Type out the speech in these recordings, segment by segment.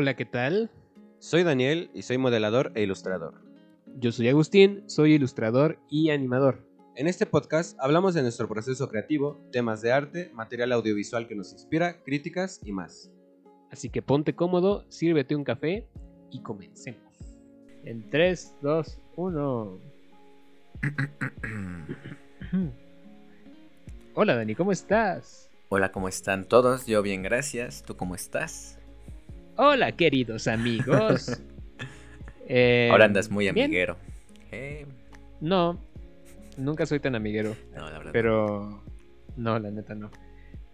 Hola, ¿qué tal? Soy Daniel y soy modelador e ilustrador. Yo soy Agustín, soy ilustrador y animador. En este podcast hablamos de nuestro proceso creativo, temas de arte, material audiovisual que nos inspira, críticas y más. Así que ponte cómodo, sírvete un café y comencemos. En 3, 2, 1. Hola Dani, ¿cómo estás? Hola, ¿cómo están todos? Yo bien, gracias. ¿Tú cómo estás? Hola, queridos amigos. Eh, Ahora andas muy bien. amiguero. Eh, No, nunca soy tan amiguero. no, la verdad. Pero no, la neta no.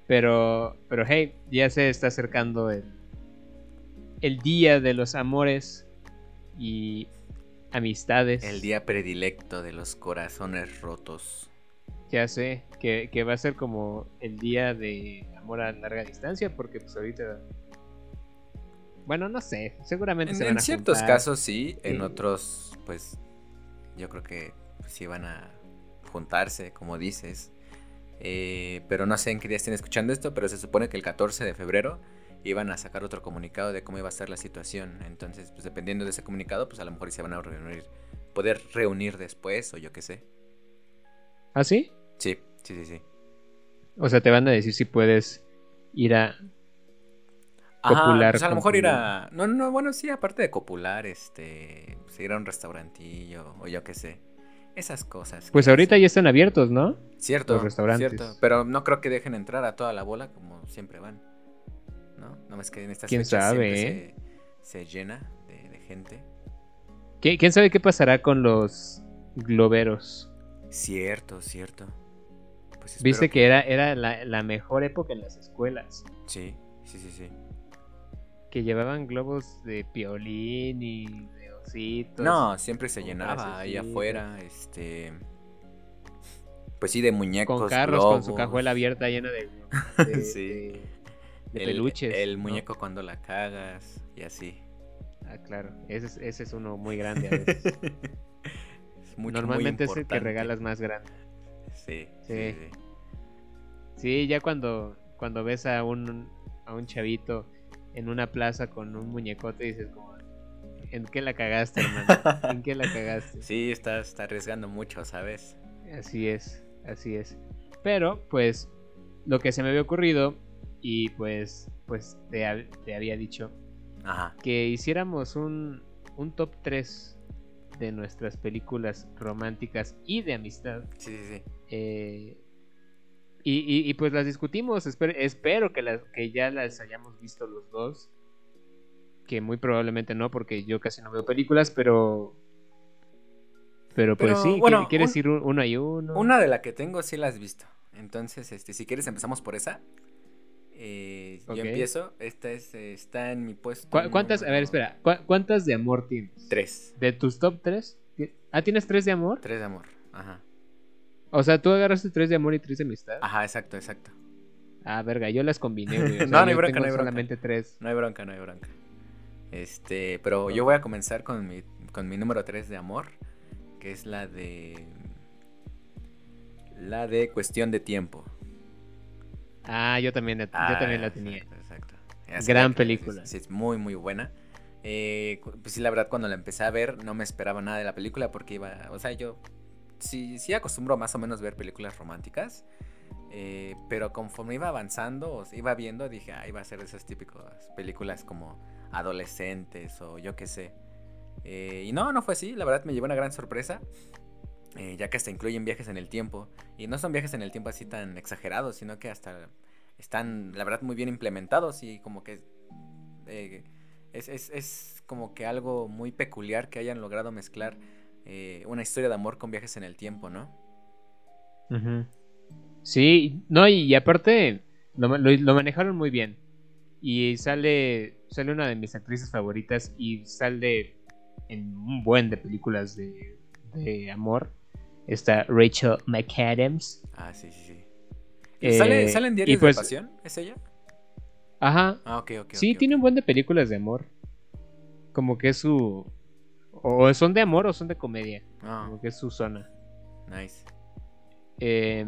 Pero, pero hey, ya se está acercando el, el día de los amores y amistades. El día predilecto de los corazones rotos. Ya sé, que, que va a ser como el día de amor a larga distancia, porque pues ahorita... Bueno, no sé, seguramente En, se van en ciertos juntar. casos sí, en Sí. otros, pues, yo creo que pues, sí van a juntarse, como dices. Eh, pero no sé en qué día estén escuchando esto, pero se supone que el 14 de febrero iban a sacar otro comunicado de cómo iba a estar la situación. Entonces, pues dependiendo de ese comunicado, pues a lo mejor se van a reunir, poder reunir después o yo qué sé. ¿Ah, sí? Sí, sí, sí, sí. O sea, te van a decir si puedes ir a... Ajá, Copular pues a lo mejor ir a... No, no, bueno, sí, aparte de copular, este... Pues ir a un restaurantillo o yo qué sé. Esas cosas. Pues ahorita ya están abiertos, ¿no? Cierto, los restaurantes. cierto. Pero no creo que dejen entrar a toda la bola como siempre van. ¿No? No más que en estas ¿Quién fechas sabe, siempre eh? se, se llena de, de gente. ¿Qui- ¿Quién sabe qué pasará con los globeros? Cierto, cierto. Pues Viste que era, era la, la mejor época en las escuelas. Sí, sí, sí, sí. Que llevaban globos de piolín y de ositos. No, siempre se llenaba ahí afuera, este... Pues sí, de muñecos, Con carros, con su globos. cajuela abierta llena de, de, Sí. de- de el, peluches. El ¿no? muñeco cuando la cagas y así. Ah, claro. Ese es, ese es uno muy grande a veces. Es mucho, muy Normalmente es el que regalas más grande. Sí, sí, Sí. sí. Sí, ya cuando, cuando ves a un, a un chavito en una plaza con un muñecote dices como, ¿en qué la cagaste, hermano? ¿En qué la cagaste? Sí, estás está arriesgando mucho, ¿sabes? Así es, así es. Pero, pues, lo que se me había ocurrido, y pues, pues te, hab- te había dicho, Ajá. que hiciéramos un, un top 3 de nuestras películas románticas y de amistad. Sí, sí, sí. eh, y, y- y, pues las discutimos. Espero, espero que, las, que ya las hayamos visto los dos. Que muy probablemente no, porque yo casi no veo películas, pero. Pero pues Pero, sí, bueno, ¿quieres un- ir un- uno y uno? Una de la que tengo sí la has visto. Entonces, este, si quieres empezamos por esa. Eh. Yo empiezo. Esta es, está en mi puesto. ¿Cu- ¿Cuántas? A ver, espera. ¿cu- ¿Cuántas de amor tienes? Tres. ¿De tus top 3? Ah, ¿tienes tres de amor? Tres de amor. Ajá. O sea, tú agarraste tres de amor y tres de amistad. Ajá, exacto, exacto. Ah, verga, yo las combiné, güey. O sea, No, no hay bronca, no hay bronca. solamente tres. No hay bronca, no hay bronca. Este, pero yo voy a comenzar con mi, con mi número 3 de amor, que es la de... La de cuestión de tiempo. Ah, yo también, la- yo Ah, también la tenía. Exacto, exacto. Gran que- película. Sí, es muy, muy buena. Eh, pues sí, la verdad, cuando la empecé a ver, no me esperaba nada de la película porque iba, o sea, yo sí, sí acostumbro más o menos ver películas románticas, eh, pero conforme iba avanzando, o iba viendo, dije, ah, iba a ser esas típicas películas como adolescentes o yo qué sé. Eh, y no, no fue así, la verdad me llevó una gran sorpresa. eh, ya que hasta incluyen viajes en el tiempo. Y no son viajes en el tiempo así tan exagerados, sino que hasta están, la verdad, muy bien implementados y como que es, es- es como que algo muy peculiar que hayan logrado mezclar eh, una historia de amor con viajes en el tiempo, ¿no? Sí, no, y, y aparte lo, ma- lo- lo manejaron muy bien. Y sale, sale una de mis actrices favoritas y sale en un buen de películas de, de amor. Está Rachel McAdams. Ah, sí, sí, sí. Eh, ¿Sale, ¿Sale en Diarios pues- de Pasión? ¿Es ella? Ajá. Ah, ok, ok. Sí, tiene un buen de películas de amor. Como que es su... O son de amor o son de comedia. Ah, Como que es su zona. nice. Eh,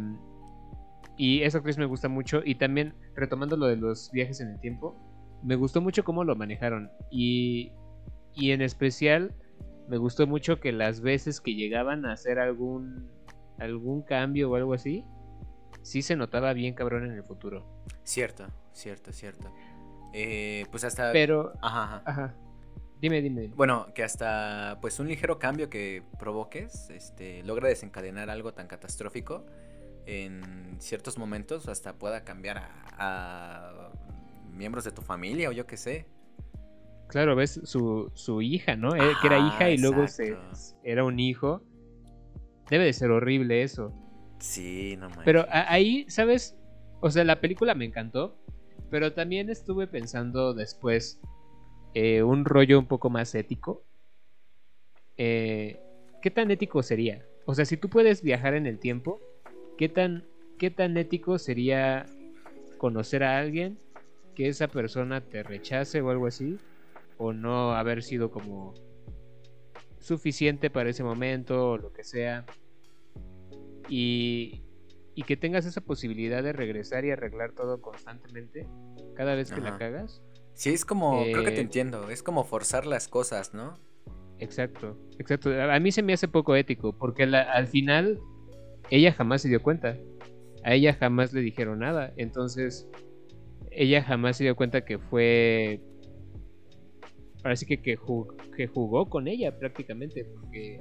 y esa actriz me gusta mucho. Y también, retomando lo de los viajes en el tiempo, me gustó mucho cómo lo manejaron. Y, y en especial, me gustó mucho que las veces que llegaban a hacer algún, algún cambio o algo así, sí se notaba bien cabrón en el futuro. Cierto, cierto, cierto. Eh, pues hasta... Pero... Ajá, ajá. Ajá. Dime, dime. dime. Bueno, que hasta pues un ligero cambio que provoques, este, logra desencadenar algo tan catastrófico en ciertos momentos, hasta pueda cambiar a, a miembros de tu familia o yo qué sé. Claro, ves su, su hija, ¿no? Eh, que era hija y luego se, era un hijo. Debe de ser horrible eso. Sí, no manches. Pero ahí, ¿sabes? O sea, la película me encantó, pero también estuve pensando después eh, un rollo un poco más ético. Eh, ¿Qué tan ético sería? O sea, si tú puedes viajar en el tiempo, ¿qué tan, qué tan ético sería conocer a alguien, que esa persona te rechace o algo así? O no haber sido como suficiente para ese momento o lo que sea. Y, y que tengas esa posibilidad de regresar y arreglar todo constantemente cada vez que la cagas. Sí, es como, creo que te Eh, entiendo, es como forzar las cosas, ¿no? Exacto, exacto. A mí se me hace poco ético porque la- al final ella jamás se dio cuenta. A ella jamás le dijeron nada. Entonces, ella jamás se dio cuenta que fue... Parece que, que, ju- que jugó con ella prácticamente porque...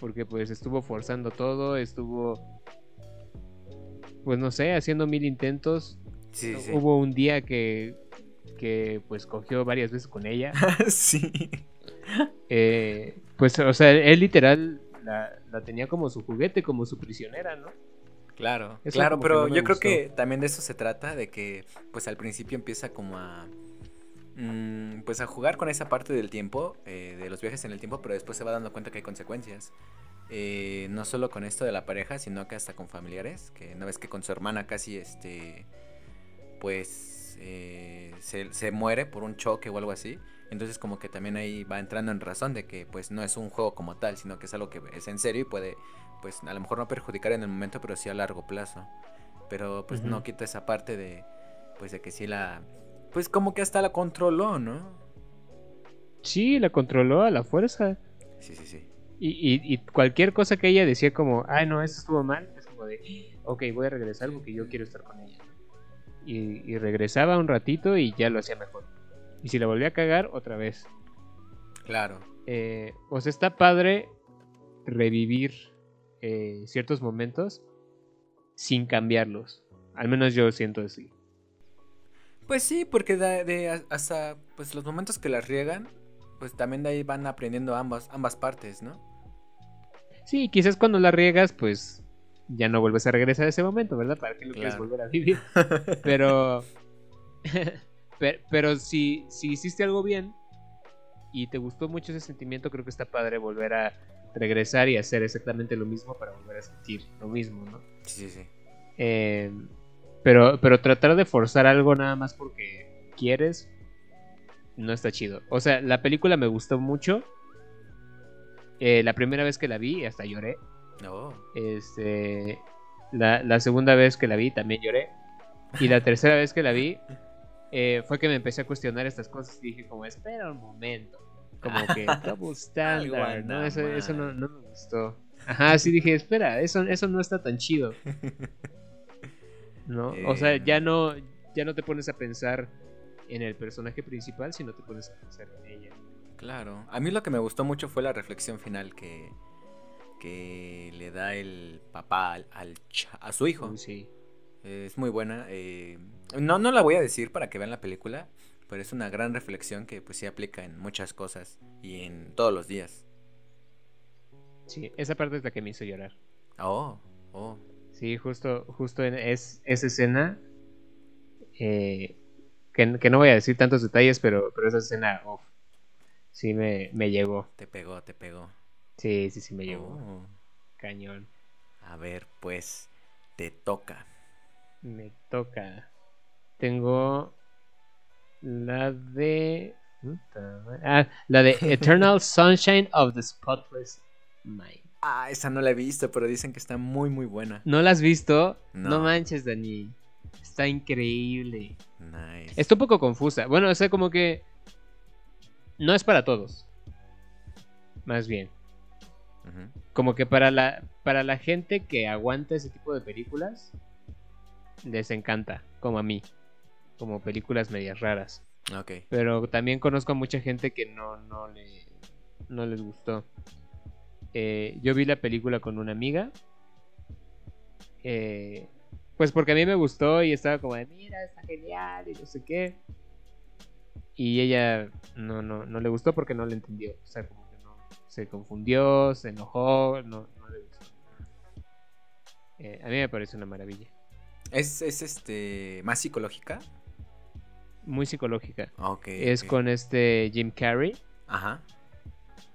Porque pues estuvo forzando todo, estuvo... Pues no sé, haciendo mil intentos. Sí, sí. Hubo un día que, que pues cogió varias veces con ella. sí. Eh, pues, o sea, él literal la, la tenía como su juguete, como su prisionera, ¿no? Claro, Eso claro, pero no yo creo que también de eso se trata, de que pues al principio empieza como a mm, pues a jugar con esa parte del tiempo, eh, de los viajes en el tiempo, pero después se va dando cuenta que hay consecuencias. Eh, no solo con esto de la pareja, sino que hasta con familiares, que no ves que con su hermana casi este pues eh, se, se muere por un choque o algo así. Entonces como que también ahí va entrando en razón de que pues no es un juego como tal, sino que es algo que es en serio y puede pues a lo mejor no perjudicar en el momento, pero sí a largo plazo. Pero pues no quita esa parte de pues de que sí la pues como que hasta la controló, ¿no? Sí, la controló a la fuerza. Sí, sí, sí. Y, y- y cualquier cosa que ella decía como, ay, no, eso estuvo mal, es como de, ok, voy a regresar porque yo quiero estar con ella. Y, y regresaba un ratito y ya lo hacía mejor. Y si la volvía a cagar, otra vez. Claro. Eh, o sea, está padre revivir eh, ciertos momentos sin cambiarlos. Al menos yo siento así. Pues sí, porque de, de a- hasta pues los momentos que las riegan, pues también de ahí van aprendiendo ambas ambas partes, ¿no? Sí, quizás cuando la riegas, pues ya no vuelves a regresar a ese momento, ¿verdad? ¿Para qué lo quieres volver a vivir? Pero, pero, pero si, si hiciste algo bien y te gustó mucho ese sentimiento, creo que está padre volver a regresar y hacer exactamente lo mismo para volver a sentir lo mismo, ¿no? Sí, sí, sí. Eh, pero, pero tratar de forzar algo nada más porque quieres no está chido. O sea, la película me gustó mucho. Eh, la primera vez que la vi, hasta lloré. No. Este, la, la segunda vez que la vi también lloré. Y la tercera vez que la vi eh, fue que me empecé a cuestionar estas cosas y dije como, espera un momento. Como que double standard, anda ¿no? Eso, eso no, no me gustó. Ajá, sí dije, espera, eso, eso no está tan chido. ¿No? O sea, Eh. ya no, ya no te pones a pensar en el personaje principal, sino te pones a pensar en ella. Claro. A mí lo que me gustó mucho fue la reflexión final que, que le da el papá al, a su hijo. Sí. Es muy buena. eh, no, no la voy a decir para que vean la película, pero es una gran reflexión que pues sí aplica en muchas cosas y en todos los días. Sí, esa parte es la que me hizo llorar. Oh, oh. Sí, justo, justo en es, esa escena. eh, que, que no voy a decir tantos detalles, pero, pero esa escena uf, sí me, me llegó. Te pegó, te pegó. Sí, sí, sí me llegó. Oh. Cañón. A ver, pues te toca. Me toca. Tengo la de. Ah, la de Eternal Sunshine of the Spotless Mind. Ah, esa no la he visto, pero dicen que está muy, muy buena. ¿No la has visto? No. No, manches, Dani. Está increíble. Nice. Está un poco confusa. Bueno, o sea, como que no es para todos. Más bien. Como que para la, para la gente que aguanta ese tipo de películas, les encanta, como a mí. Como películas medias raras. Ok. Pero también conozco a mucha gente que no, no, le, no les gustó. Eh, yo vi la película con una amiga. eh, pues porque a mí me gustó y estaba como de, mira, está genial y no sé qué. Y ella no, no, no le gustó porque no le entendió. O sea, como. Se confundió, se enojó, no, no le gustó. Eh, a mí me parece una maravilla. ¿Es, es este más psicológica? Muy psicológica. Ok. Es con este Jim Carrey. Ajá.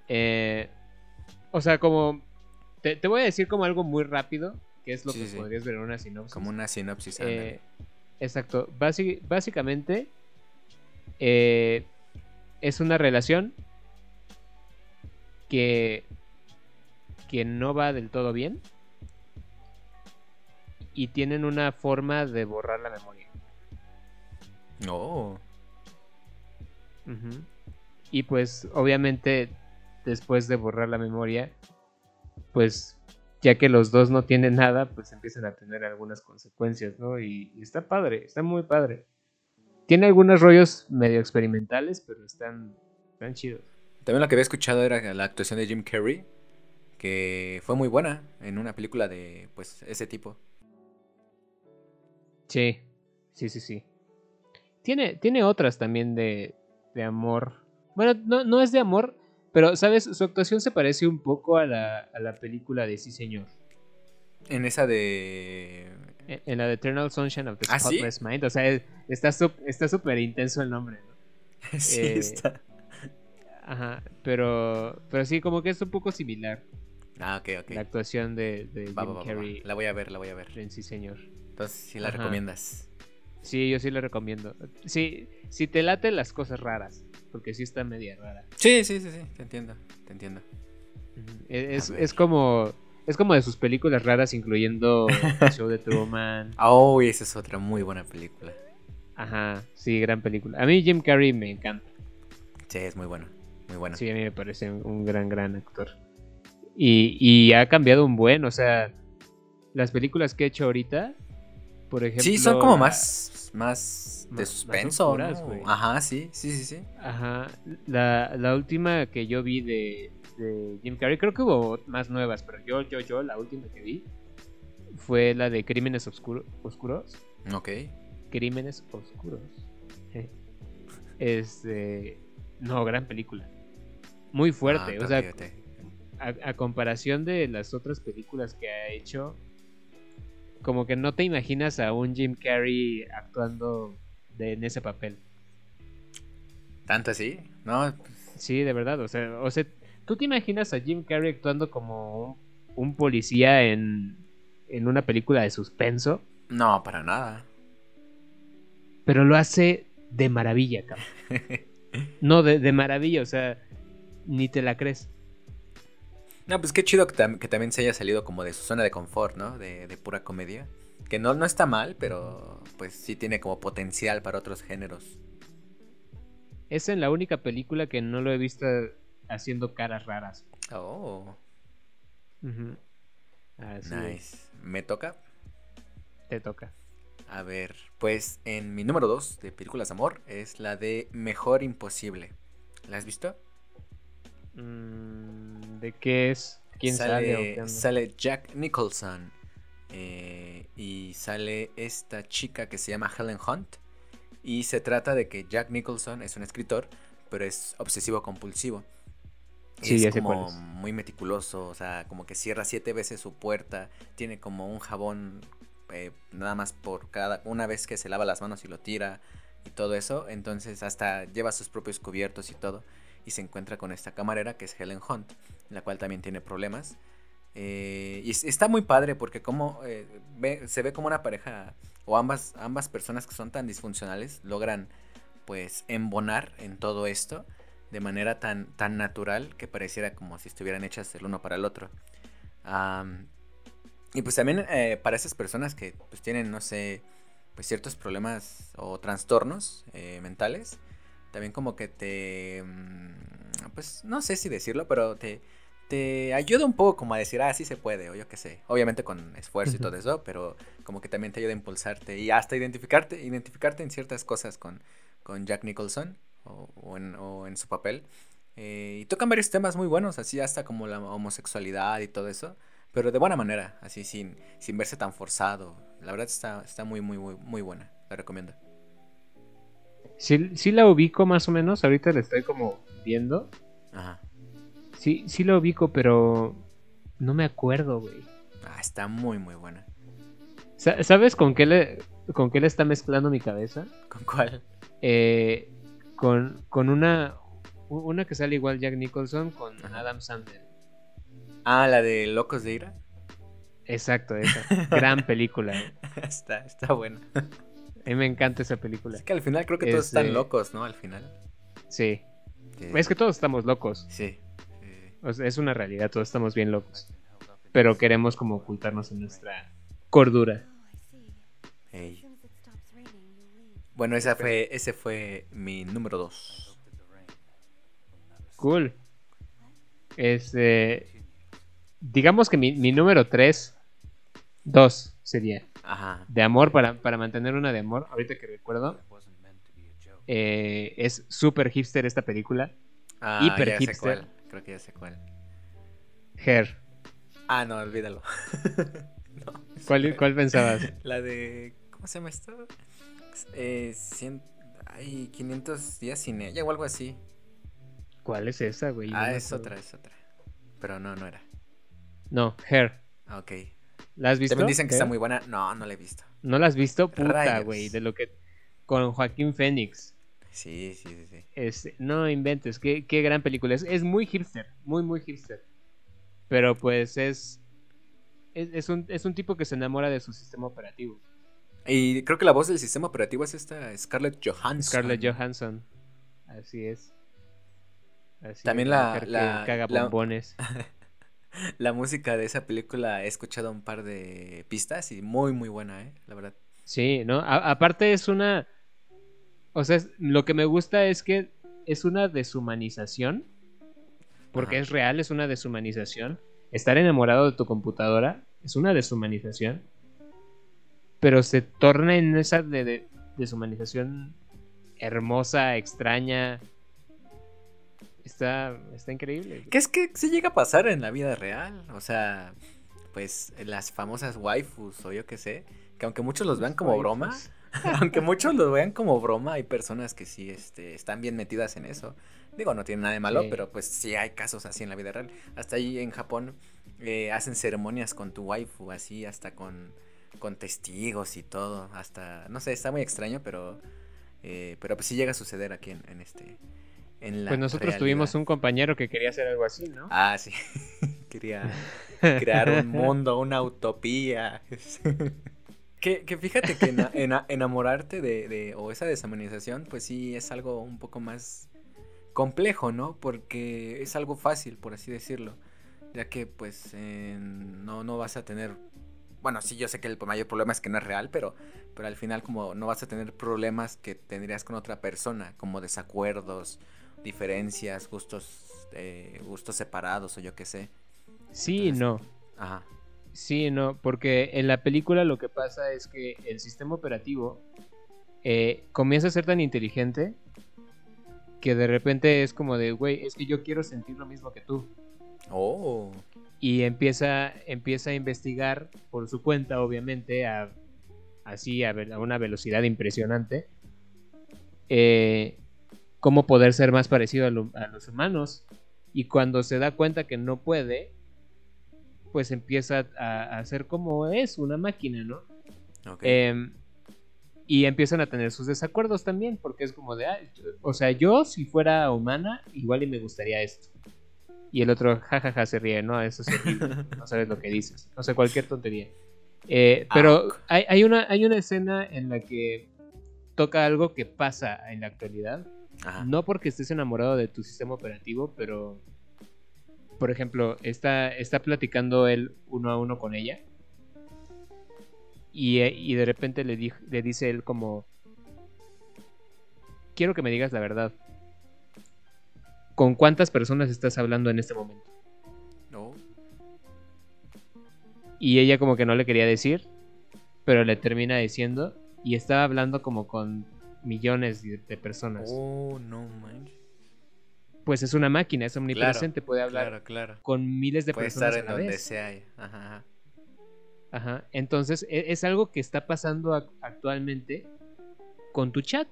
Eh, o sea, como. Te, te voy a decir como algo muy rápido, que es lo Sí, que sí, podrías ver en una sinopsis. Como una sinopsis. Eh, exacto. Basi- básicamente, eh, es una relación que, que no va del todo bien y tienen una forma de borrar la memoria. Oh. Ujú. Y pues obviamente después de borrar la memoria, pues ya que los dos no tienen nada, pues empiezan a tener algunas consecuencias, ¿no? Y, y está padre, está muy padre. Tiene algunos rollos medio experimentales, pero están, están chidos. También lo que había escuchado era la actuación de Jim Carrey, que fue muy buena en una película de pues ese tipo. Sí, sí, sí, sí. Tiene, tiene otras también de, de amor. Bueno, no, no es de amor, pero, ¿sabes? Su actuación se parece un poco a la, a la película de Sí, señor. En esa de En en la de Eternal Sunshine of the ¿Ah, sí? Mind. O sea, está súper intenso el nombre, ¿no? sí Eh, está. Ajá, pero, pero sí, como que es un poco similar Ah, ok, ok. la actuación de, de Va, Jim va, va, va. Carrey La voy a ver, la voy a ver. en Sí, señor. Entonces sí la Ajá. recomiendas. Sí, yo sí le recomiendo. Sí, si te late las cosas raras, porque sí está media rara. Sí, sí, sí, sí, te entiendo, te entiendo. Ujú. Es, es como es como de sus películas raras, incluyendo El Show de Truman. Oh, y esa es otra muy buena película. Ajá, sí, gran película. A mí Jim Carrey me encanta. Sí, es muy bueno, muy bueno. Sí, a mí me parece un, un gran, gran actor. Y, y ha cambiado un buen, o sea, las películas que he hecho ahorita, por ejemplo... Sí, son como más, más de más suspenso, oscuras, ¿no? güey. Ajá, sí, sí, sí, sí. Ajá, la, la última que yo vi de, de Jim Carrey, creo que hubo más nuevas, pero yo, yo, yo, la última que vi fue la de Crímenes Oscuro- Oscuros. Ok. Crímenes Oscuros. Este... No, gran película. Muy fuerte, Ah, o sea, a, a comparación de las otras películas que ha hecho, como que no te imaginas a un Jim Carrey actuando de, en ese papel. ¿Tanto así? No, Sí, de verdad, o sea, o sea, tú te imaginas a Jim Carrey actuando como un, un policía en, en una película de suspenso, no, para nada. pero lo hace de maravilla, cabrón. No, de, de maravilla, o sea, ni te la crees. No, pues qué chido que, tam- que también se haya salido como de su zona de confort, ¿no? De, de pura comedia. Que no, no está mal, pero pues sí tiene como potencial para otros géneros. Es en la única película que no lo he visto haciendo caras raras. Oh. Así es, nice. ¿Me toca? te toca. A ver, pues en mi número 2 de películas de amor es la de Mejor Imposible. ¿La has visto? Mm, ¿De qué es? ¿Quién sale? sale Jack Nicholson. eh, y sale esta chica que se llama Helen Hunt. Y se trata de que Jack Nicholson es un escritor, pero es obsesivo compulsivo. Sí, es como es. muy meticuloso, o sea, como que cierra siete veces su puerta, tiene como un jabón eh, nada más por cada una vez que se lava las manos y lo tira y todo eso, entonces hasta lleva sus propios cubiertos y todo y se encuentra con esta camarera que es Helen Hunt, la cual también tiene problemas. Eh, y es- está muy padre porque como eh, se ve como una pareja o ambas, ambas personas que son tan disfuncionales logran pues embonar en todo esto de manera tan, tan natural que pareciera como si estuvieran hechas el uno para el otro. Y pues también eh, para esas personas que pues tienen, no sé, pues ciertos problemas o trastornos mentales, también como que te, mm, pues no sé si decirlo, pero te, te ayuda un poco como a decir, ah, sí se puede, o yo qué sé. Obviamente con esfuerzo y todo eso, pero como que también te ayuda a impulsarte y hasta identificarte, identificarte en ciertas cosas con, con Jack Nicholson o, en, su papel. Eh, y tocan varios temas muy buenos, así hasta como la homosexualidad y todo eso, pero de buena manera, así sin, sin verse tan forzado. La verdad está, está muy, muy, muy, muy buena, la recomiendo. Sí, sí la ubico más o menos, ahorita la estoy como viendo. Ajá. Sí, sí la ubico, pero no me acuerdo, güey. Ah, está muy, muy buena. ¿Sabes con qué le, con qué le está mezclando mi cabeza? ¿Con cuál? Eh, con, con una, una que sale igual Jack Nicholson con Adam Sandler. Ah, la de Locos de Ira. Exacto, esa. Gran película. está, está buena. A mí me encanta esa película. Es que al final creo que todos están locos, ¿no? Al final. Sí. Es que todos estamos locos. Sí. es una realidad, todos estamos bien locos. Pero queremos como ocultarnos en nuestra cordura. Bueno, esa fue, ese fue mi número 2. Cool. Este. Digamos que mi, mi número 3. 2 sería. Ajá. De amor, para, para mantener una de amor. Ahorita que recuerdo. Eh, es súper hipster esta película. Ah, Hiper hipster. Creo que ya sé cuál. Hair. Ah, no, olvídalo. ¿Cuál, ¿Cuál pensabas? La de. ¿Cómo se llama esto? Eh, ay, 500 días sin ella o algo así. ¿Cuál es esa, güey? Ah, es otra, es otra. Pero no, no era. No, Hair. Ah, ok. ¿La has visto? También dicen que está muy buena. No, no la he visto. ¿No la has visto? Puta, güey. De lo que. Con Joaquín Phoenix. Sí, sí, sí. sí. No inventes. Qué, qué gran película. Es, es muy hipster. Muy, muy hipster. Pero pues es. Es, es, un, es un tipo que se enamora de su sistema operativo. Y creo que la voz del sistema operativo es esta Scarlett Johansson. Scarlett Johansson. Así es. También la, la, caga bombones. La, música de esa película he escuchado un par de pistas y muy muy buena, eh, la verdad. Sí, ¿no? aparte es una o sea, lo que me gusta es que es una deshumanización porque es real, es una deshumanización. Estar enamorado de tu computadora es una deshumanización pero se torna en esa de, deshumanización hermosa, extraña. Está, está increíble. ¿Qué es que se llega a pasar en la vida real? O sea, pues las famosas waifus o yo qué sé, que aunque muchos los vean como broma, aunque muchos los vean como broma, hay personas que sí este, están bien metidas en eso. Digo, no tiene nada de malo, pero pues sí hay casos así en la vida real. Hasta ahí en Japón eh, hacen ceremonias con tu waifu, así, hasta con con testigos y todo, hasta, no sé, está muy extraño, pero, eh, pero pues sí llega a suceder aquí en, este, en la Pues nosotros tuvimos un compañero que quería hacer algo así, ¿no? Ah, sí, quería crear un mundo, una utopía. que, que, fíjate que enamorarte de, de, o esa deshumanización, pues sí es algo un poco más complejo, ¿no? Porque es algo fácil, por así decirlo, ya que pues no, no vas a tener bueno, sí, yo sé que el mayor problema es que no es real, pero, pero al final como no vas a tener problemas que tendrías con otra persona, como desacuerdos, diferencias, gustos, eh, gustos separados o yo qué sé. Sí y no. Ajá. Sí y no, porque en la película lo que pasa es que el sistema operativo eh, comienza a ser tan inteligente que de repente es como de, güey, es que yo quiero sentir lo mismo que tú. Oh y empieza, empieza a investigar por su cuenta, obviamente, a, así a, una velocidad impresionante, eh, cómo poder ser más parecido a, los humanos. Y cuando se da cuenta que no puede, pues empieza a, hacer como es una máquina, ¿no? Em, y empiezan a tener sus desacuerdos también, porque es como de, o sea, yo si fuera humana, igual y me gustaría esto. Y el otro, jajaja, se ríe, ¿no? Eso es no sabes lo que dices. No sé, cualquier tontería. Eh, pero hay, hay, una, hay una escena en la que toca algo que pasa en la actualidad. No porque estés enamorado de tu sistema operativo, pero, por ejemplo, está, está platicando él uno a uno con ella. Y, eh, y de repente le, di- le dice él como, quiero que me digas la verdad. ¿Con cuántas personas estás hablando en este momento? No. Y ella como que no le quería decir, pero le termina diciendo y estaba hablando como con millones de, de personas. Oh, no manches. Pues es una máquina, es omnipresente, puede hablar Claro, claro. con miles de Puede personas estar en a la donde vez. sea. Ajá, ajá. Ajá. Entonces, e- es algo que está pasando ac- actualmente con tu chat.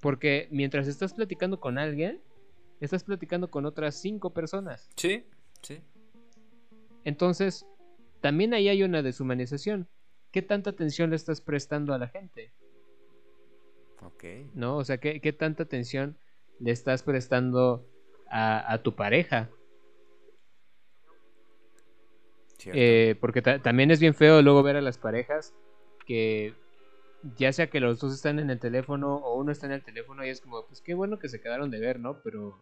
Porque mientras estás platicando con alguien, estás platicando con otras cinco personas. Sí, sí. Entonces, también ahí hay una deshumanización. ¿Qué tanta atención le estás prestando a la gente? Ok. ¿No? O sea, ¿qué, qué tanta atención le estás prestando a, a tu pareja? Eh, porque ta- también es bien feo luego ver a las parejas que ya sea que los dos están en el teléfono o uno está en el teléfono y es como, pues qué bueno que se quedaron de ver, ¿no? Pero,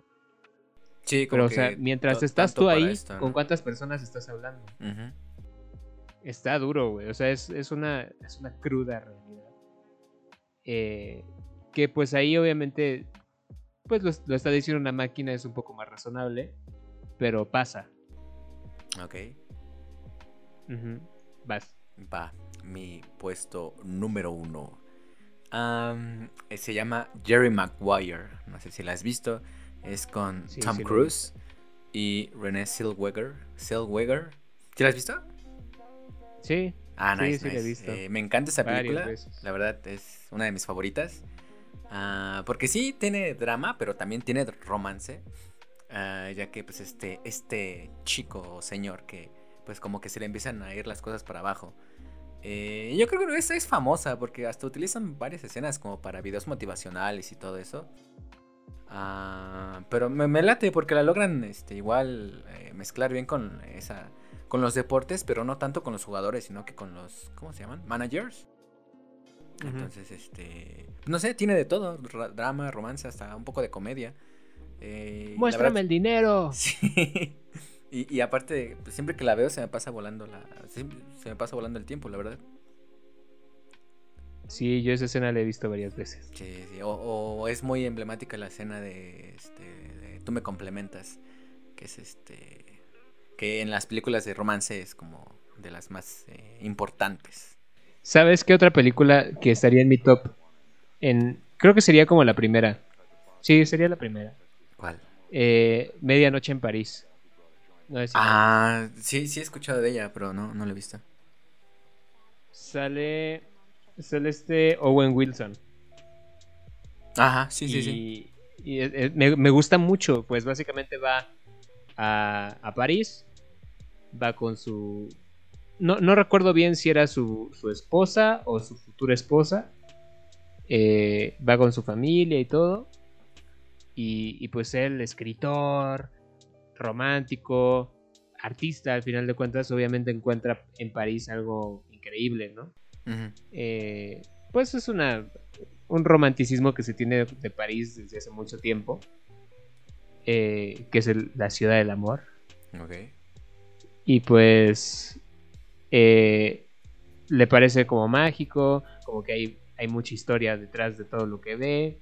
sí, pero como o sea, mientras estás tú ahí, esto, ¿no? ¿con cuántas personas estás hablando? Está duro, güey. O sea, es, es, una, es una cruda realidad. Eh, que pues ahí obviamente, pues lo, lo está diciendo una máquina, es un poco más razonable, pero pasa. Ok. Ujú. Vas. Va, mi puesto número uno. Se llama Jerry Maguire. No sé si la has visto. Es con Sí, Tom sí Cruise y Renée Zellweger. Zellweger. ¿Sí la has visto? Sí, Ah, Sí, nice, sí la he nice. visto. Eh, me encanta esa película. La verdad es una de mis favoritas. Ah, porque sí tiene drama, pero también tiene romance. Ah, ya que pues este, este chico o señor que pues como que se le empiezan a ir las cosas para abajo. Eh, yo creo que esa es famosa porque hasta utilizan varias escenas como para videos motivacionales y todo eso. Ah, pero me, me late porque la logran este, igual eh, mezclar bien con esa con los deportes, pero no tanto con los jugadores, sino que con los ¿cómo se llaman? managers. Entonces, este, no sé, tiene de todo, ra- drama, romance, hasta un poco de comedia. Eh, muéstrame verdad- el dinero. Sí. Y, y aparte, pues, siempre que la veo se me pasa volando la siempre se me pasa volando el tiempo, la verdad. Sí, yo esa escena la he visto varias veces. Sí, sí, O, o es muy emblemática la escena de, este, de Tú me complementas, que es este, que en las películas de romance es como de las más eh, importantes. ¿Sabes qué otra película que estaría en mi top? En, creo que sería como la primera. Sí, sería la primera. ¿Cuál? Eh, Medianoche en París. No sé Ah, sí, sí he escuchado de ella, pero no, no la he visto. Sale, sale este Owen Wilson. Ajá, sí, sí, y, sí. y me, me gusta mucho, pues básicamente va a, a París, va con su... No, no recuerdo bien si era su, su esposa o su futura esposa. Eh, va con su familia y todo. Y, y pues él, escritor, romántico, artista, al final de cuentas, obviamente encuentra en París algo increíble, ¿no? Eh, pues es una un romanticismo que se tiene de, París desde hace mucho tiempo, eh, que es el- la ciudad del amor. Y pues eh, le parece como mágico, como que hay, hay mucha historia detrás de todo lo que ve.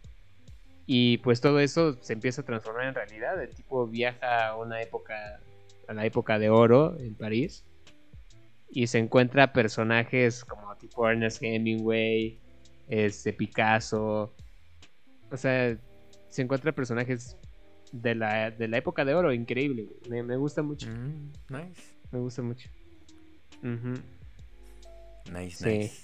Y pues todo eso se empieza a transformar en realidad. El tipo viaja a una época, a la época de oro en París. Y se encuentra personajes como tipo Ernest Hemingway, este Picasso. O sea, se encuentra personajes de la, de la época de oro, increíble. Me, me gusta mucho. Mm, nice. Me gusta mucho. Nice, Sí. nice.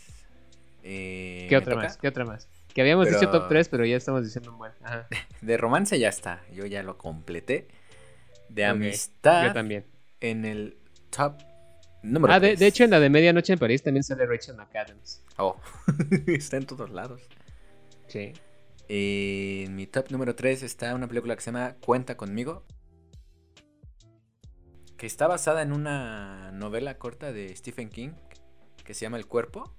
Eh, ¿Qué ¿me otra toca? más? ¿Qué otra más? Que habíamos Pero- dicho top 3, pero ya estamos diciendo un buen. Ajá. De romance ya está. Yo ya lo completé. De amistad. Yo también. En el top número Ah, de hecho, en la de Medianoche en París también sale Rachel McAdams. Oh, está en todos lados. Sí. En mi top número 3 está una película que se llama Cuenta conmigo. Que está basada en una novela corta de Stephen King. Que se llama El Cuerpo.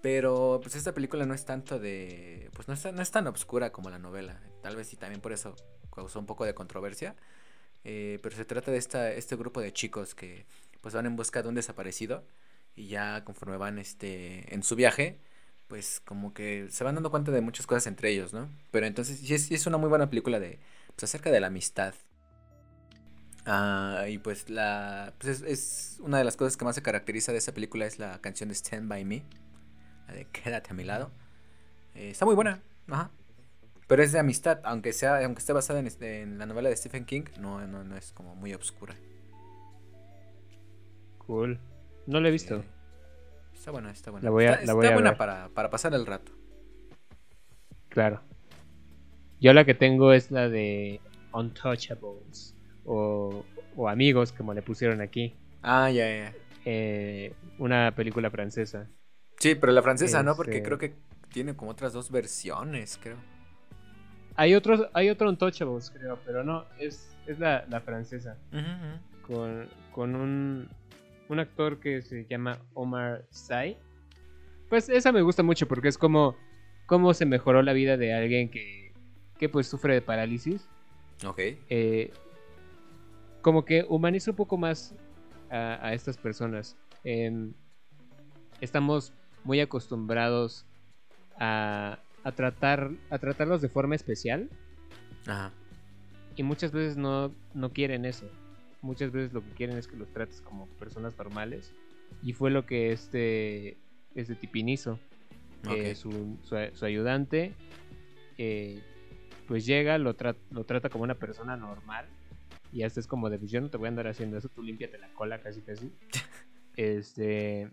Pero pues esta película no es tanto de... Pues no es, no es tan obscura como la novela. Tal vez sí también por eso causó un poco de controversia. Eh, pero se trata de esta, este grupo de chicos que pues van en busca de un desaparecido. Y ya conforme van este, en su viaje, pues como que se van dando cuenta de muchas cosas entre ellos, ¿no? Pero entonces sí es, una muy buena película de, pues, acerca de la amistad. Ah, y pues la pues es, es una de las cosas que más se caracteriza de esa película es la canción de Stand By Me, la de Quédate a mi lado. Eh, está muy buena, ajá. Pero es de amistad, aunque sea aunque esté basada en, en la novela de Stephen King, no, no, no es como muy obscura. Cool. No lo he visto. Eh, está buena, está buena. La voy a- está la voy está a buena ver. para, para pasar el rato. Claro. Yo la que tengo es la de Untouchables. O, o Amigos, como le pusieron aquí. Ah, ya, ya. Eh, una película francesa. Sí, pero la francesa, ¿no? Porque Este- creo que tiene como otras dos versiones, creo. Hay otros, hay otro Untouchables, creo, pero no, es, es la, la francesa. Con, con un, un actor que se llama Omar Sy. Pues esa me gusta mucho porque es como cómo se mejoró la vida de alguien que, que pues sufre de parálisis. Ok. eh, como que humaniza un poco más a, a estas personas. Em, estamos muy acostumbrados a, a tratar a tratarlos de forma especial Ajá. y muchas veces no, no quieren eso. Muchas veces lo que quieren es que los trates como personas normales y fue lo que este este tipín hizo. Eh, su, su, su ayudante eh, pues llega, lo, tra- lo trata como una persona normal y hasta es como de pues yo no te voy a andar haciendo eso, tú límpiate la cola casi casi. este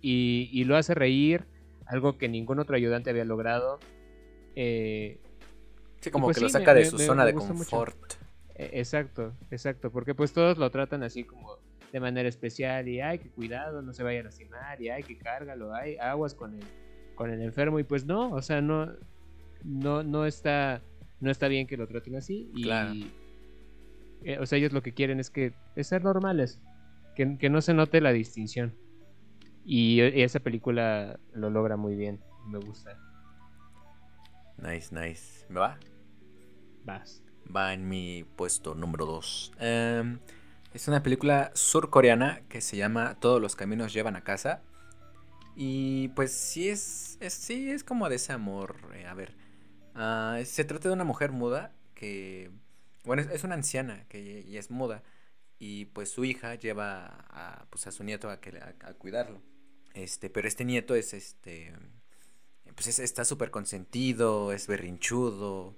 y, y lo hace reír, algo que ningún otro ayudante había logrado. Eh, Sí, como pues que lo saca me- de su me- zona me de mucho. E- exacto, exacto, porque pues todos lo tratan así como de manera especial y ay, que cuidado, no se vaya a lastimar y ay, que cárgalo, ay, aguas con el con el enfermo y pues no, o sea, no no no está no está bien que lo traten así y Claro. eh, o sea, ellos lo que quieren es que es ser normales, que, que no se note la distinción. Y eh, esa película lo logra muy bien, me gusta. Nice, nice. ¿Me va? Vas. Va en mi puesto número 2. es una película surcoreana que se llama Todos los caminos llevan a casa. Y pues sí es, sí es como de ese amor. eh, a ver, ah, se trata de una mujer muda que, bueno, es, una anciana que y es muda y pues su hija lleva a, pues a su nieto a que a, a cuidarlo. Este, pero este nieto es este, pues es- está súper consentido, es berrinchudo.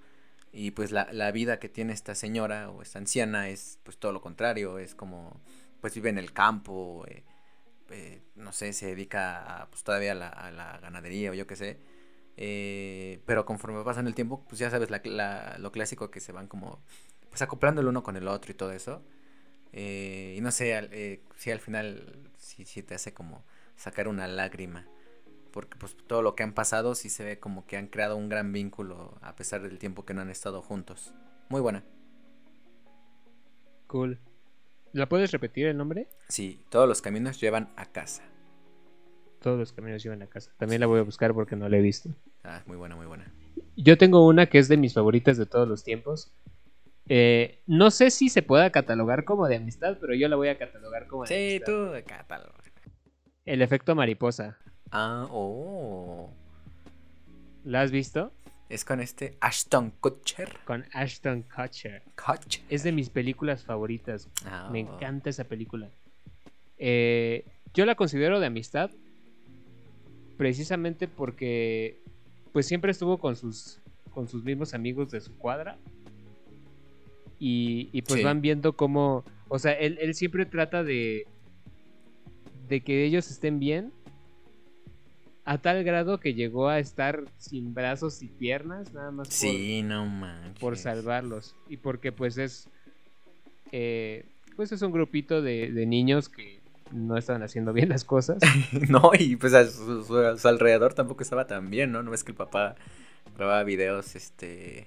Y pues la, la vida que tiene esta señora o esta anciana es pues todo lo contrario, es como pues vive en el campo, eh, eh, no sé, se dedica a, pues todavía a la, a la ganadería o yo qué sé. eh, pero conforme pasan el tiempo, pues ya sabes la- la- lo clásico que se van como pues acoplando el uno con el otro y todo eso. y no sé, al- si al final sí, sí te hace como sacar una lágrima porque pues todo lo que han pasado sí se ve como que han creado un gran vínculo a pesar del tiempo que no han estado juntos. Muy buena. Cool. ¿La puedes repetir el nombre? Sí, todos los caminos llevan a casa. Todos los caminos llevan a casa. También la voy a buscar porque no la he visto. Ah, muy buena, muy buena. Yo tengo una que es de mis favoritas de todos los tiempos. Eh, no sé si se pueda catalogar como de amistad, pero yo la voy a catalogar como de Sí, amistad. tú de catálogo. El efecto mariposa. Ah, oh. ¿La has visto? Es con este Ashton Kutcher. Con Ashton Kutcher. Kutcher. Es de mis películas favoritas. Ah, Me oh. encanta esa película. Eh, yo la considero de amistad precisamente porque pues siempre estuvo con sus con sus mismos amigos de su cuadra y, y pues Sí. van viendo cómo o sea él, él siempre trata de de que ellos estén bien a tal grado que llegó a estar sin brazos y piernas nada más por- Sí, no manches. por salvarlos y porque pues es eh, pues es un grupito de, de niños que no estaban haciendo bien las cosas no, y pues a su, su- a su alrededor tampoco estaba tan bien, ¿no? No es que el papá grababa videos, este...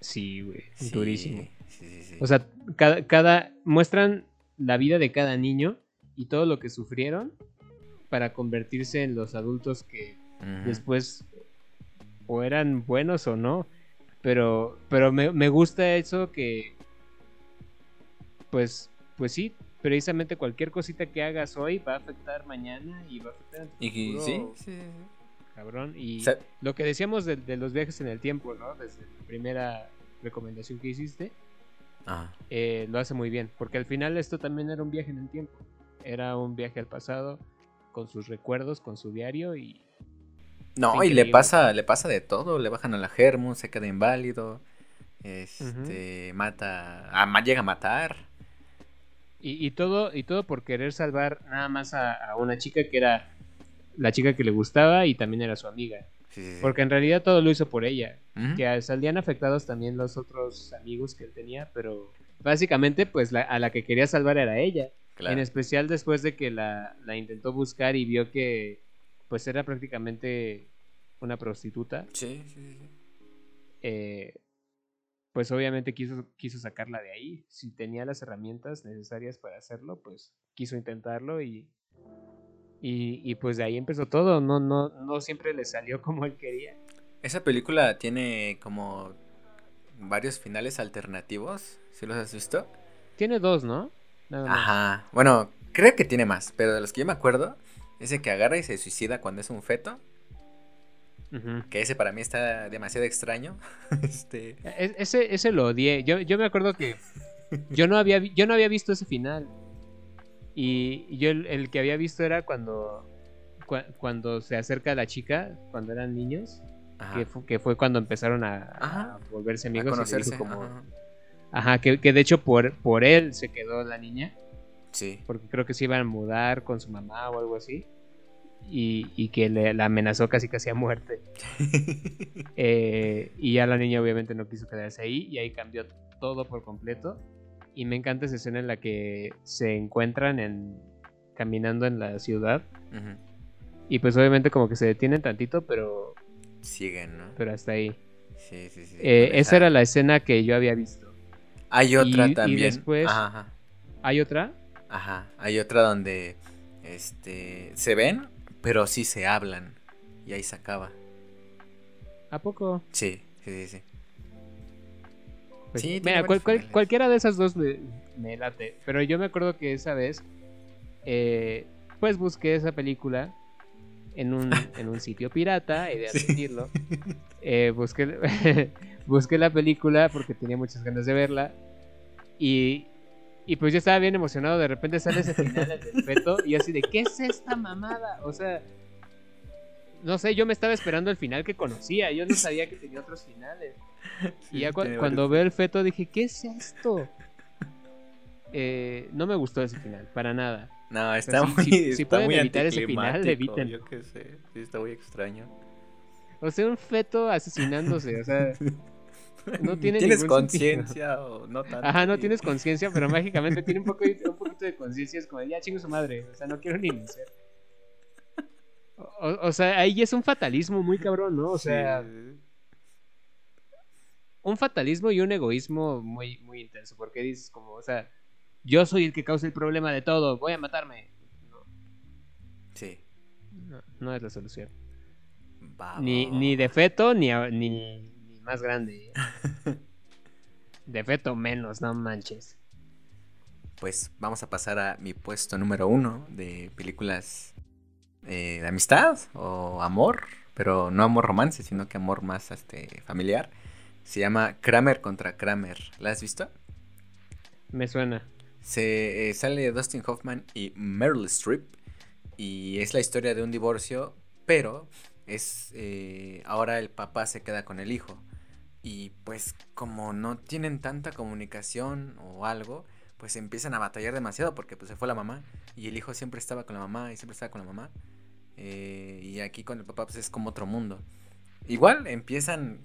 sí güey sí, durísimo Sí, sí, sí. o sea cada, cada muestran la vida de cada niño y todo lo que sufrieron para convertirse en los adultos que después o eran buenos o no pero pero me, me gusta eso que pues pues sí precisamente cualquier cosita que hagas hoy va a afectar mañana y va a afectar en tu Y futuro, sí, sí, cabrón. Y O sea, lo que decíamos de, de los viajes en el tiempo, ¿no? Desde la primera recomendación que hiciste, ajá. eh, lo hace muy bien. Porque al final esto también era un viaje en el tiempo. Era un viaje al pasado con sus recuerdos, con su diario y No, y le pasa, le pasa de todo, le bajan a la Germu, se queda inválido, este, mata, ah, ma- llega a matar. Y, y todo, y todo por querer salvar nada más a, a una chica que era la chica que le gustaba y también era su amiga. Sí, sí, sí. Porque en realidad todo lo hizo por ella. Que salían afectados también los otros amigos que él tenía, pero básicamente pues la- a la que quería salvar era ella. Claro. En especial después de que la, la intentó buscar y vio que pues era prácticamente una prostituta. Sí, sí, sí, eh, pues obviamente quiso, quiso sacarla de ahí. Si tenía las herramientas necesarias para hacerlo, pues quiso intentarlo y, y, y pues de ahí empezó todo. No, no, no siempre le salió como él quería. Esa película tiene como varios finales alternativos, ¿sí los has visto? Tiene dos, ¿no? Ajá. Bueno, creo que tiene más, pero de los que yo me acuerdo, ese que agarra y se suicida cuando es un feto, que ese para mí está demasiado extraño. este, E- Ese, ese lo odié. Yo, yo me acuerdo que yo no había, yo no había visto ese final. Y yo el, el que había visto era cuando, cua- cuando se acerca a la chica, cuando eran niños. que, fu- que fue cuando empezaron a, a volverse a amigos. y dijo conocerse. como- ajá. Ajá, que, que de hecho por, por él se quedó la niña, Sí. porque creo que se iban a mudar con su mamá o algo así. Y, y que le, la amenazó casi casi a muerte. Eh, y ya la niña obviamente no quiso quedarse ahí y ahí cambió todo por completo. Y me encanta esa escena en la que se encuentran en, caminando en la ciudad. Ujú. Y pues obviamente como que se detienen tantito, pero, Siguen, ¿no? pero hasta ahí. Sí, sí, sí. Eh, esa era la escena que yo había visto. Hay otra y- y también. después- Ajá, ajá. ¿Hay otra? Ajá, hay otra donde este se ven, pero sí se hablan. Y ahí se acaba. ¿A poco? Sí, sí, sí, sí. Pues, Sí, mira, cual- cual- cualquiera de esas dos me, me late. Pero yo me acuerdo que esa vez, eh, pues busqué esa película en un, en un sitio pirata, he de Sí. admitirlo. Eh, busqué, busqué la película porque tenía muchas ganas de verla. Y, y pues yo estaba bien emocionado. De repente sale ese final el del feto. Y así de, ¿qué es esta mamada? O sea, no sé, yo me estaba esperando el final que conocía. Yo no sabía que tenía otros finales. Y ya cua- cuando veo el feto dije, ¿qué es esto? Eh, no me gustó ese final, para nada. No, está si- muy. si- si está pueden muy evitar ese final, eviten. Yo qué sé. Sí, está muy extraño. O sea, un feto asesinándose, o sea, no tiene ¿Tienes conciencia o no tanto? ajá, no tienes conciencia, pero mágicamente tiene un, poco, un poquito de conciencia, es como, ya chingo su madre, o sea, no quiero ni nacer. O, o sea, ahí es un fatalismo muy cabrón, ¿no? O sea, sí, un fatalismo y un egoísmo muy, muy intenso, porque dices como, o sea, yo soy el que causa el problema de todo, voy a matarme. No, Sí. no, no es la solución. Ni, ni de feto, ni, ni más grande. ¿eh? De feto menos, no manches. Pues vamos a pasar a mi puesto número uno de películas eh, de amistad o amor, pero no amor romance, sino que amor más este, familiar. Se llama Kramer contra Kramer. ¿La has visto? Me suena. Se eh, sale Dustin Hoffman y Meryl Streep y es la historia de un divorcio, pero es eh, ahora el papá se queda con el hijo y pues como no tienen tanta comunicación o algo, pues empiezan a batallar demasiado porque pues se fue la mamá y el hijo siempre estaba con la mamá y siempre estaba con la mamá eh, y aquí con el papá pues es como otro mundo. Igual empiezan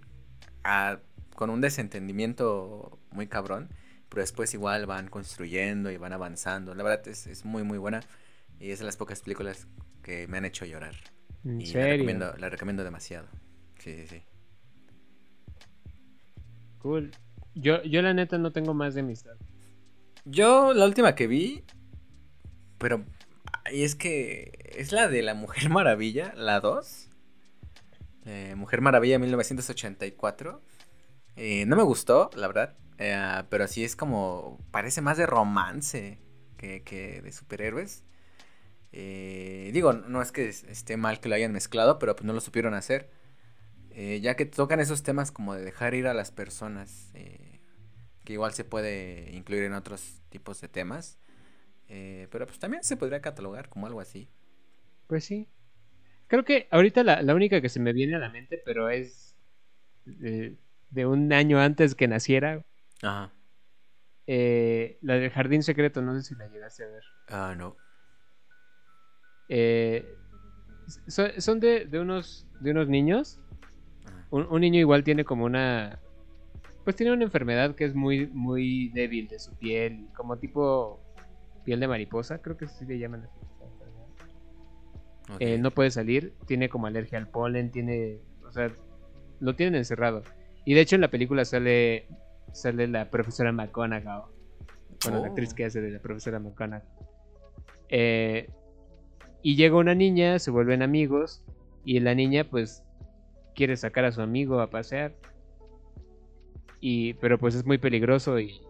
a, con un desentendimiento muy cabrón, pero después igual van construyendo y van avanzando. La verdad es, es muy muy buena y es de las pocas películas que me han hecho llorar. ¿En Y la serio? recomiendo, la recomiendo demasiado. Sí, sí, sí. Cool. Yo, yo la neta no tengo más de amistad. Yo la última que vi, pero es que es la de la Mujer Maravilla, la 2. Eh, Mujer Maravilla 1984. Eh, no me gustó, la verdad, eh, pero sí es como, parece más de romance. que, que de superhéroes. Eh, digo, no es que esté mal que lo hayan mezclado, pero pues no lo supieron hacer. Eh, ya que tocan esos temas como de dejar ir a las personas, eh, que igual se puede incluir en otros tipos de temas. pero pues también se podría catalogar como algo así. Pues sí. Creo que ahorita la, la única que se me viene a la mente, pero es de un año antes que naciera. Ajá. la del Jardín Secreto, no sé si la llegaste a ver. Ah, no. Eh, son de, unos, de unos niños. Un, niño igual tiene como una... Pues tiene una enfermedad que es muy, muy débil de su piel, como tipo piel de mariposa, creo que así le llaman eh, no puede salir, tiene como alergia al polen, tiene... O sea, lo tienen encerrado. Y de hecho en la película sale, sale la profesora McGonagall. Bueno, la actriz oh. que hace de la profesora McGonagall. Eh, y llega una niña, se vuelven amigos y la niña pues quiere sacar a su amigo a pasear. Y pero pues es muy peligroso y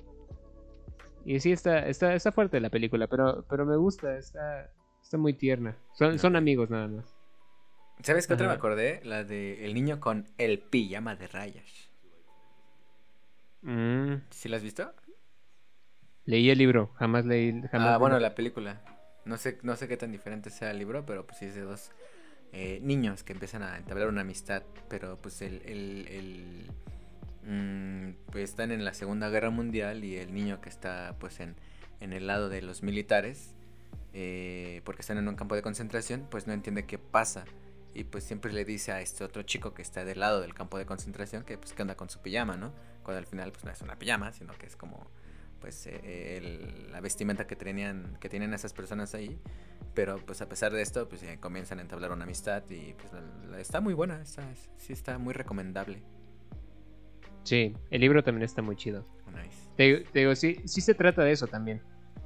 y sí está está está fuerte la película, pero pero me gusta, está está muy tierna. Son son amigos nada más. ¿Sabes qué otra me acordé? La de El niño con el pijama de rayas. Mm. ¿Sí la has visto? Leí el libro, jamás leí. Jamás ah, bueno, la película. No sé, no sé qué tan diferente sea el libro, pero pues sí es de dos eh, niños que empiezan a entablar una amistad, pero pues el, el, mm, pues están en la Segunda Guerra Mundial y el niño que está pues en, en el lado de los militares, eh, porque están en un campo de concentración, pues no entiende qué pasa. Y pues siempre le dice a este otro chico que está del lado del campo de concentración que pues que anda con su pijama, ¿no? Cuando al final pues no es una pijama, sino que es como pues eh, la vestimenta que tenían que tienen esas personas ahí pero pues a pesar de esto pues comienzan a entablar una amistad y pues está muy buena está, sí está muy recomendable. Sí el libro también está muy chido. Te, digo sí sí se trata de eso también.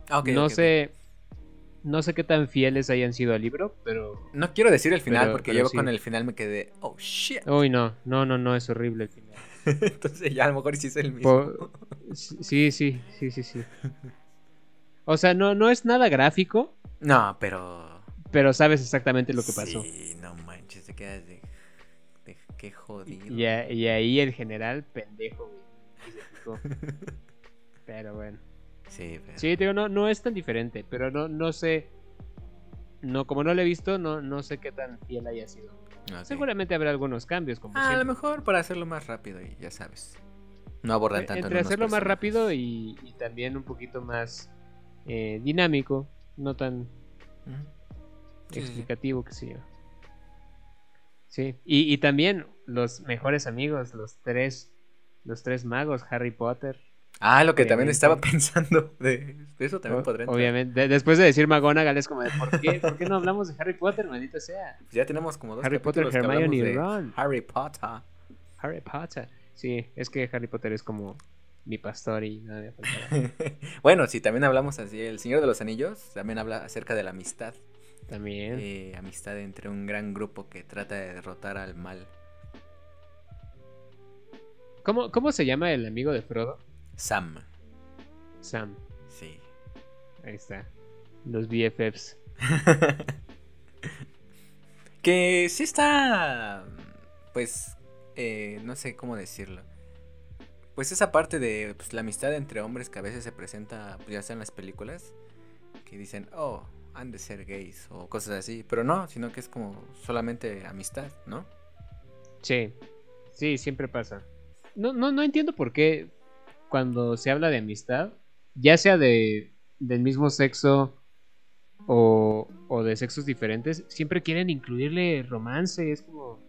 Ah, no sé no sé qué tan fieles hayan sido al libro pero no quiero decir el final porque yo con el final me quedé oh shit. Uy no no no no es horrible el final. Entonces ya a lo mejor sí es el mismo. Sí, sí, sí, sí, sí. O sea, no, no es nada gráfico. No, pero. Pero sabes exactamente lo que pasó. Sí, no manches, te quedas de. qué jodido. Y, y, ahí el general, pendejo, güey. pero bueno. Sí, pero... Sí, digo, no, no es tan diferente, pero no, no sé. No, como no lo he visto, no, no sé qué tan fiel haya sido. Seguramente habrá algunos cambios. Como ah, a lo mejor para hacerlo más rápido y ya sabes. No abordar tanto. Entre hacerlo más rápido y, también un poquito más eh, dinámico, no tan explicativo, que yo. Sí, y, y, también los mejores amigos, los tres, los tres magos, Harry Potter, Ah, lo que también estaba pensando de, eso también podría Obviamente, después de decir McGonagall es como de ¿por qué, ¿por qué no hablamos de Harry Potter, maldito sea? Pues ya tenemos como dos Harry Potter, Hermione y Ron. Harry Potter. Harry Potter. Sí, es que Harry Potter es como mi pastor y nada de Bueno, sí, también hablamos así. El Señor de los Anillos también habla acerca de la amistad. También. Eh, amistad entre un gran grupo que trata de derrotar al mal. ¿Cómo, cómo se llama el amigo de Frodo? Sam. Sam. Sí. Ahí está. Los BFFs. que sí está. Pues. Eh, no sé cómo decirlo. Pues esa parte de pues, la amistad entre hombres que a veces se presenta, pues, ya sea en las películas, que dicen, oh, han de ser gays o cosas así. Pero no, sino que es como solamente amistad, ¿no? Sí, sí, siempre pasa. No, no, no entiendo por qué cuando se habla de amistad, ya sea de, del mismo sexo o, o de sexos diferentes, siempre quieren incluirle romance. Es como.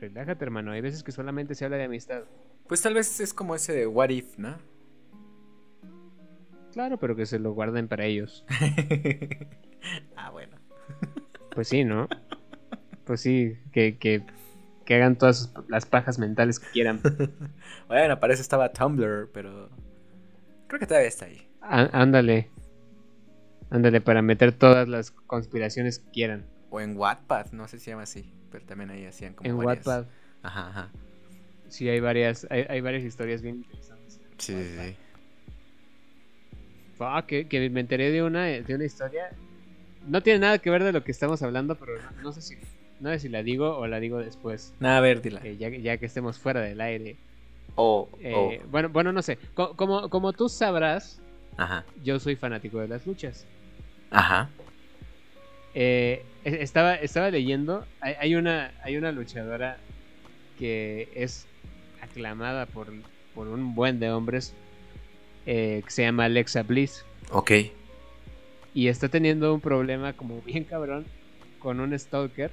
Relájate, hermano. Hay veces que solamente se habla de amistad. Pues tal vez es como ese de What If, ¿no? Claro, pero que se lo guarden para ellos. ah, bueno. Pues sí, ¿no? Pues sí, que, que que hagan todas las pajas mentales que quieran. bueno, para eso estaba Tumblr, pero creo que todavía está ahí. ándale. Ándale, para meter todas las conspiraciones que quieran. O en Wattpad, no sé si se llama así, pero también ahí hacían como En Wattpad. Ajá, ajá. Sí, hay varias, hay, varias historias bien interesantes. Sí, sí, sí. Que, que me enteré de una, de una historia. No tiene nada que ver de lo que estamos hablando, pero no, no sé si no sé si la digo o la digo después. Nada, a ver, dila. eh, ya, ya que estemos fuera del aire. O. Eh, Bueno, bueno, no sé. Co- Como, como tú sabrás, Ajá. yo soy fanático de las luchas. Ajá. Eh, estaba, estaba leyendo. Hay, hay una, hay una luchadora que es aclamada por, por un buen de hombres eh, que se llama Alexa Bliss. Ok. Y está teniendo un problema como bien cabrón con un stalker.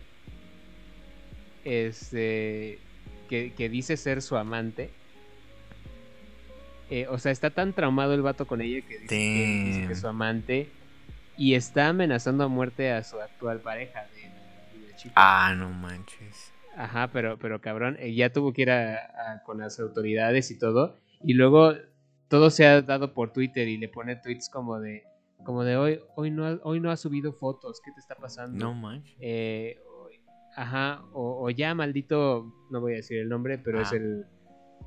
Este. Que, que dice ser su amante. Eh, o sea, está tan traumado el vato con ella que dice, que, dice que Damn. es su amante. Y está amenazando a muerte a su actual pareja de, de chico. Ah, no manches. Ajá, pero, pero cabrón, eh, ya tuvo que ir a- a- con las autoridades y todo. Y luego todo se ha dado por Twitter y le pone tweets como de, como de hoy, hoy no, ha, hoy no ha subido fotos, ¿qué te está pasando? No manches. Eh, ajá, o, o ya maldito, no voy a decir el nombre, pero es Ah. el,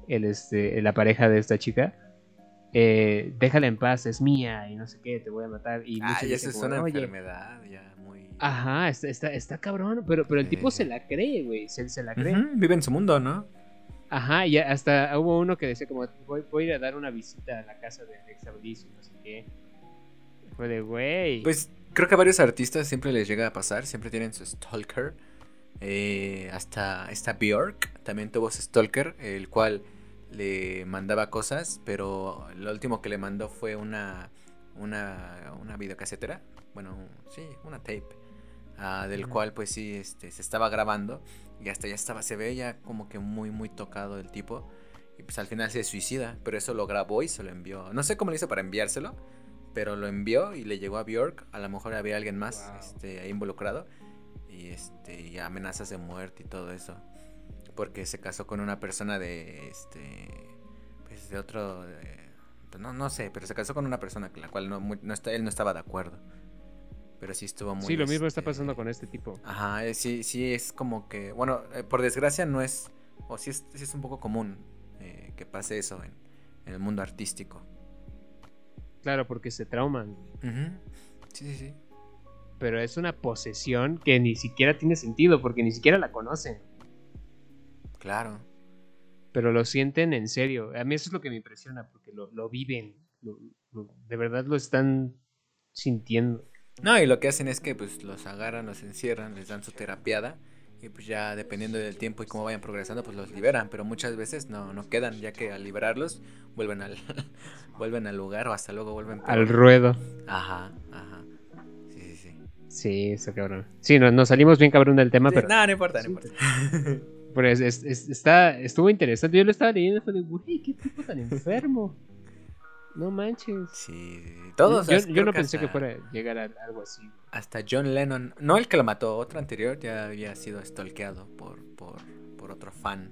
el este, la pareja de esta chica. Eh, déjala en paz, es mía y no sé qué, te voy a matar. Y Ah, eso es una "Oye, enfermedad ya muy. Ajá, está, está, está cabrón, pero, pero el tipo Sí. se la cree, güey, se, se la cree. Vive en su mundo, ¿no? Ajá, y hasta hubo uno que decía como, voy, voy a ir a dar una visita a la casa de Alexa Bliss y no sé qué. Fue de, güey. Pues creo que a varios artistas siempre les llega a pasar, siempre tienen su stalker. Eh, hasta esta Bjork también tuvo su stalker, el cual le mandaba cosas, pero lo último que le mandó fue una una, una videocasetera, bueno, sí, una tape, ah, del cual pues sí, este, se estaba grabando y hasta ya estaba, se ve ya como que muy, muy tocado el tipo. Y pues al final se suicida, pero eso lo grabó y se lo envió. No sé cómo le hizo para enviárselo, pero lo envió y le llegó a Bjork. A lo mejor había alguien más Wow. este, ahí involucrado. Y, este, y amenazas de muerte y todo eso. Porque se casó con una persona de. Este. Pues de otro. pues no, no sé, pero se casó con una persona con la cual no, muy- no está, él no estaba de acuerdo. Pero sí estuvo muy. sí, lo mismo está este, pasando con este tipo. Ajá, eh, sí, sí es como que, bueno, eh, por desgracia no es, o sí es, sí es un poco común eh, que pase eso en, en el mundo artístico. Claro, porque se trauman. Sí, sí, sí. Pero es una posesión que ni siquiera tiene sentido, porque ni siquiera la conocen. Claro. Pero lo sienten en serio. A mí eso es lo que me impresiona, porque lo, lo viven. lo- lo- de verdad lo están sintiendo. No, y lo que hacen es que pues los agarran, los encierran, les dan su terapiada y pues ya dependiendo del tiempo y cómo vayan progresando pues los liberan, pero muchas veces no, no quedan, ya que al liberarlos vuelven al vuelven al lugar o hasta luego vuelven Al ruedo. Ajá, ajá. Sí, sí, sí. Sí, eso cabrón. Sí, no- nos salimos bien cabrón del tema, Sí, pero, No, no importa, no importa. pero es- es- es- está, estuvo interesante. Yo lo estaba leyendo y fue de, güey, qué tipo tan enfermo. No manches. Sí, todos. yo, yo no pensé que fuera a llegar a algo así. Hasta John Lennon, no el que lo mató, otro anterior, ya había sido stalkeado por, por, por otro fan.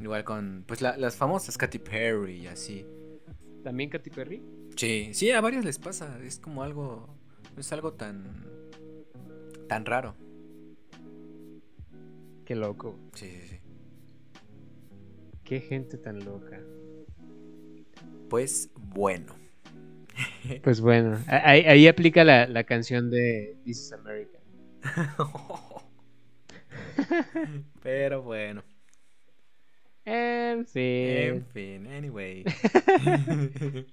Igual con, pues la- las famosas Katy Perry y así. ¿También Katy Perry? Sí, sí, a varios les pasa, es como algo, no es algo tan, tan raro. Qué loco. Sí, sí, sí. Qué gente tan loca. Pues bueno. Pues bueno, ahí aplica la, la canción de This is America. Pero bueno, En fin. en fin, anyway.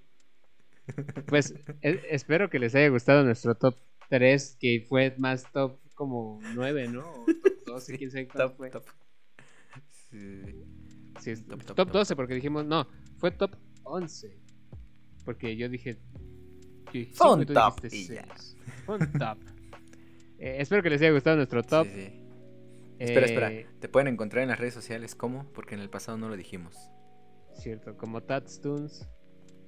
Pues e- espero que les haya gustado nuestro top 3, que fue más top como 9, ¿no? O top 12, quién sabe cuál top, fue. top. Sí. Sí, top, top, top, top. 12, porque dijimos, no, fue top 11. Porque yo dije. yo Fue un top y ya. seis. Fue un top. Eh, espero que les haya gustado nuestro top. Sí, sí. Espera, espera. Eh, Te pueden encontrar en las redes sociales, ¿cómo? Porque en el pasado no lo dijimos. Cierto, como Tatstoons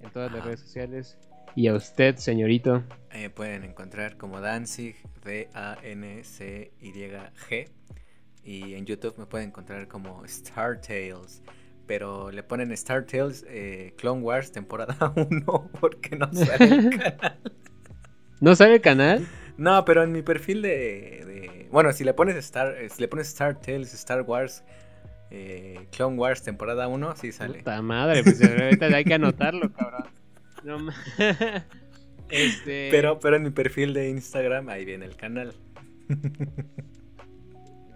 en todas las Ajá. redes sociales. Y a usted, señorito. Eh, pueden encontrar como Danzig, D-A-N-C-Y-G. Y en YouTube me pueden encontrar como Star Tales. Pero le ponen Star Tales eh, Clone Wars temporada 1 porque no sale el canal. ¿No sabe el canal? No, pero en mi perfil de, de- Bueno, si le pones Star, eh, si le pones Star Tales, Star Wars, eh, Clone Wars temporada 1, sí sale. Puta madre, pues ahorita hay que anotarlo, cabrón. No este, Pero, pero en mi perfil de Instagram, ahí viene el canal.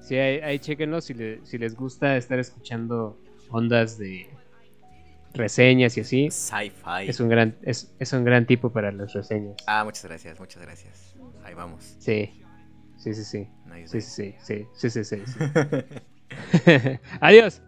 Sí, ahí, ahí chéquenlo si, le- si les gusta estar escuchando ondas de reseñas y así. Sci-fi. Es un gran, es, es un gran tipo para las reseñas. Ah, muchas gracias, muchas gracias. Ahí vamos. Sí, sí, sí, nice. sí, sí, sí, sí, sí, sí, sí. Adiós.